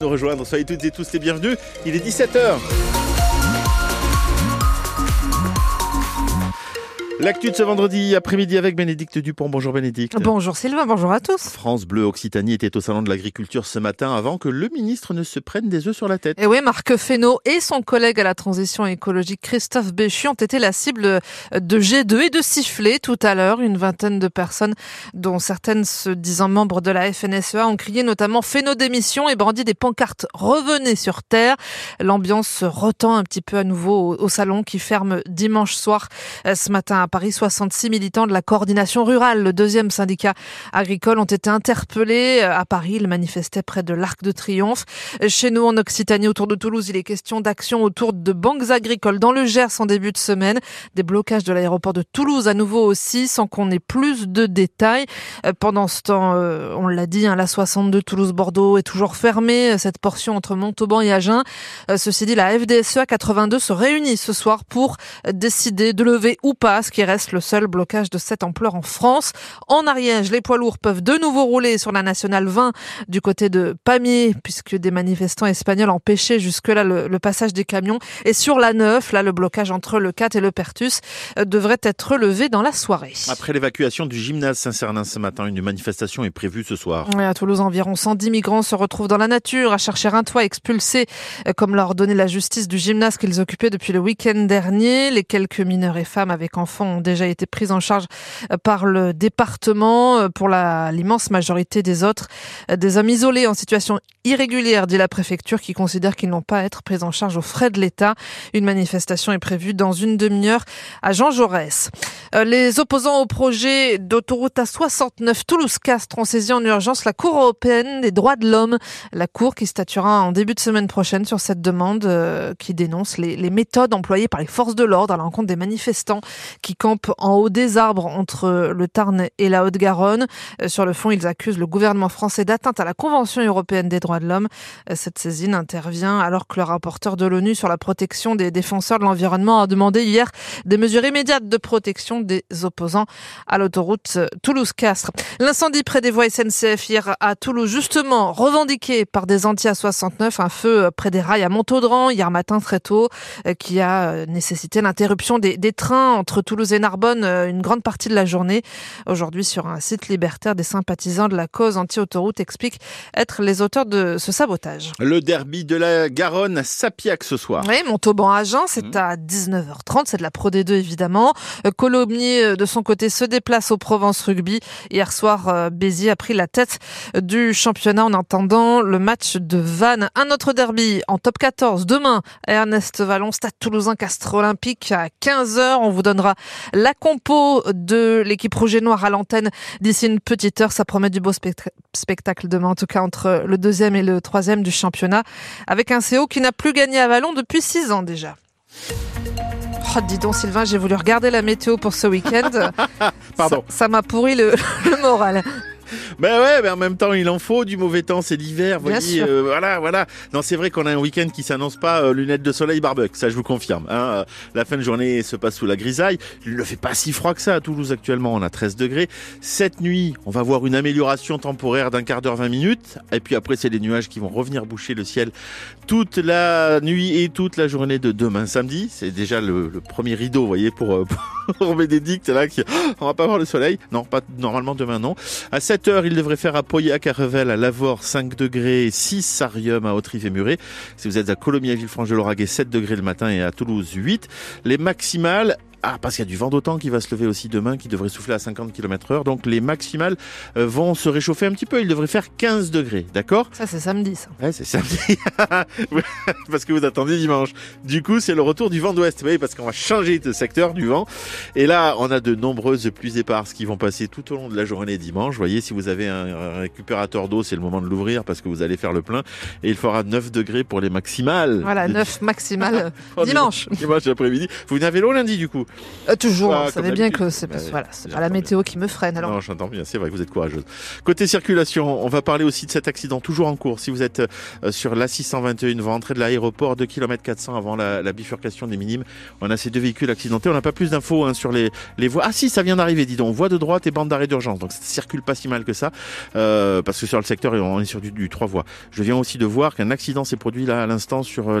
nous rejoindre. Soyez toutes et tous les bienvenus. Il est 17h. L'actu de ce vendredi après-midi avec Bénédicte Dupont. Bonjour Bénédicte. Bonjour Sylvain, bonjour à tous. France Bleu Occitanie était au salon de l'agriculture ce matin avant que le ministre ne se prenne des œufs sur la tête. Et oui, Marc Fesneau et son collègue à la transition écologique Christophe Béchu ont été la cible de G2 et de sifflets tout à l'heure. Une vingtaine de personnes, dont certaines se disant membres de la FNSEA, ont crié notamment Fesneau démission et brandi des pancartes Revenez sur Terre. L'ambiance se retend un petit peu à nouveau au, salon qui ferme dimanche soir euh, ce matin Paris, 66 militants de la coordination rurale, le deuxième syndicat agricole, ont été interpellés. À Paris, ils manifestaient près de l'Arc de Triomphe. Chez nous, en Occitanie, autour de Toulouse, il est question d'action autour de banques agricoles dans le Gers en début de semaine. Des blocages de l'aéroport de Toulouse à nouveau aussi, sans qu'on ait plus de détails. Euh, pendant ce temps, euh, on l'a dit, hein, la 62 Toulouse-Bordeaux est toujours fermée, cette portion entre Montauban et Agen. Euh, ceci dit, la FDSEA 82 se réunit ce soir pour décider de lever ou pas ce qui reste le seul blocage de cette ampleur en France. En Ariège, les poids lourds peuvent de nouveau rouler sur la nationale 20 du côté de Pamiers, puisque des manifestants espagnols empêchaient jusque-là le, passage des camions. Et sur la 9, là, le blocage entre le 4 et le Pertus euh, devrait être levé dans la soirée. Après l'évacuation du gymnase Saint-Cernin ce matin, une manifestation est prévue ce soir. à Toulouse, environ 110 migrants se retrouvent dans la nature à chercher un toit expulsé, euh, comme l'a ordonné la justice du gymnase qu'ils occupaient depuis le week-end dernier. Les quelques mineurs et femmes avec enfants ont déjà été prises en charge euh, par le département. Euh, pour l'immense majorité des autres, euh, des hommes isolés en situation irrégulière, dit la préfecture, qui considère qu'ils n'ont pas à être pris en charge aux frais de l'État. Une manifestation est prévue dans une demi-heure à Jean Jaurès. Les opposants au projet d'autoroute A69 Toulouse-Castres ont saisi en urgence la Cour européenne des droits de l'homme. La Cour qui statuera en début de semaine prochaine sur cette demande qui dénonce les, les méthodes employées par les forces de l'ordre à l'encontre des manifestants qui campent en haut des arbres entre le Tarn et la Haute-Garonne. Euh, sur le fond, ils accusent le gouvernement français d'atteinte à la Convention européenne des droits de l'homme. Euh, cette saisine intervient alors que le rapporteur de l'ONU sur la protection des défenseurs de l'environnement a demandé hier des mesures immédiates de protection des opposants à l'autoroute Toulouse-Castres. L'incendie près des voies SNCF hier à Toulouse, justement revendiqué par des anti-A69, un feu près des rails à Montaudran hier matin très tôt, euh, qui a nécessité l'interruption des, des trains entre Toulouse et Narbonne euh, une grande partie de la journée. Aujourd'hui, sur un site libertaire, des sympathisants de la cause anti-autoroute expliquent être les auteurs de ce sabotage. Le derby de la Garonne à Sapiac ce soir. Oui, Montauban-Agen, c'est mmh. à 19h30. C'est de la Pro D2 évidemment. Euh, Colomiers, euh, de son côté, se déplace au Provence Rugby. Hier soir, Béziers a pris la tête du championnat en attendant le match de Vannes. Un autre derby en top 14 demain. Ernest Vallon, Stade Toulousain, Castre Olympique à 15h. On vous donnera la compo de l'équipe Rouge et Noir à l'antenne d'ici une petite heure. Ça promet du beau spectacle demain, en tout cas entre le deuxième et le troisième du championnat, avec un CO qui n'a plus gagné à Vallon depuis six ans déjà. Oh, dis donc Sylvain, j'ai voulu regarder la météo pour ce week-end. Pardon. Ça m'a pourri le moral. Ben ouais, mais en même temps, il en faut du mauvais temps, c'est l'hiver, voyez, euh, voilà, voilà. Non, c'est vrai qu'on a un week-end qui s'annonce pas euh, lunettes de soleil barbecue, ça je vous confirme. Hein. Euh, la fin de journée se passe sous la grisaille. Il ne fait pas si froid que ça à Toulouse actuellement, on a 13 degrés. Cette nuit, on va voir une amélioration temporaire d'un quart d'heure, 20 minutes. Et puis après, c'est les nuages qui vont revenir boucher le ciel toute la nuit et toute la journée de demain samedi. C'est déjà le, premier rideau, vous voyez, pour, pour Bénédicte là, qui, on va pas voir le soleil. Non, pas normalement demain, non. À 7 heures, il devrait faire à Pauillac, à Revel, à Lavore 5 degrés, 6 à Rium, à Autrive et Muret. Si vous êtes à Colomiers, à Villefranche-de-Lauragais, 7 degrés le matin et à Toulouse 8. Les maximales ah, parce qu'il y a du vent d'autant qui va se lever aussi demain, qui devrait souffler à 50 km heure. Donc les maximales euh, vont se réchauffer un petit peu. Il devrait faire 15 degrés, d'accord? Ça, c'est samedi, ça. Ouais, c'est samedi. parce que vous attendez dimanche. Du coup, c'est le retour du vent d'ouest. Oui, parce qu'on va changer de secteur du vent. Et là, on a de nombreuses pluies éparses qui vont passer tout au long de la journée dimanche. Vous voyez, si vous avez un récupérateur d'eau, c'est le moment de l'ouvrir parce que vous allez faire le plein. Et il fera 9 degrés pour les maximales. Voilà, 9 maximales dimanche. dimanche après-midi. Vous n'avez l'eau lundi, du coup euh, Toujours, vous savez bien que c'est voilà, pas la météo qui me freine. Alors. Non, j'entends bien, c'est vrai que vous êtes courageuse. Côté circulation, on va parler aussi de cet accident toujours en cours. Si vous êtes euh, sur l'A621, vous rentrez de l'aéroport, 2 km 400 avant la, bifurcation des minimes, on a ces deux véhicules accidentés. On n'a pas plus d'infos hein, sur les, les voies. Ah si, ça vient d'arriver, dis donc. Voie de droite et bande d'arrêt d'urgence. Donc ça circule pas si mal que ça, euh, parce que sur le secteur, on est sur du, du 3 voies. Je viens aussi de voir qu'un accident s'est produit là à l'instant sur la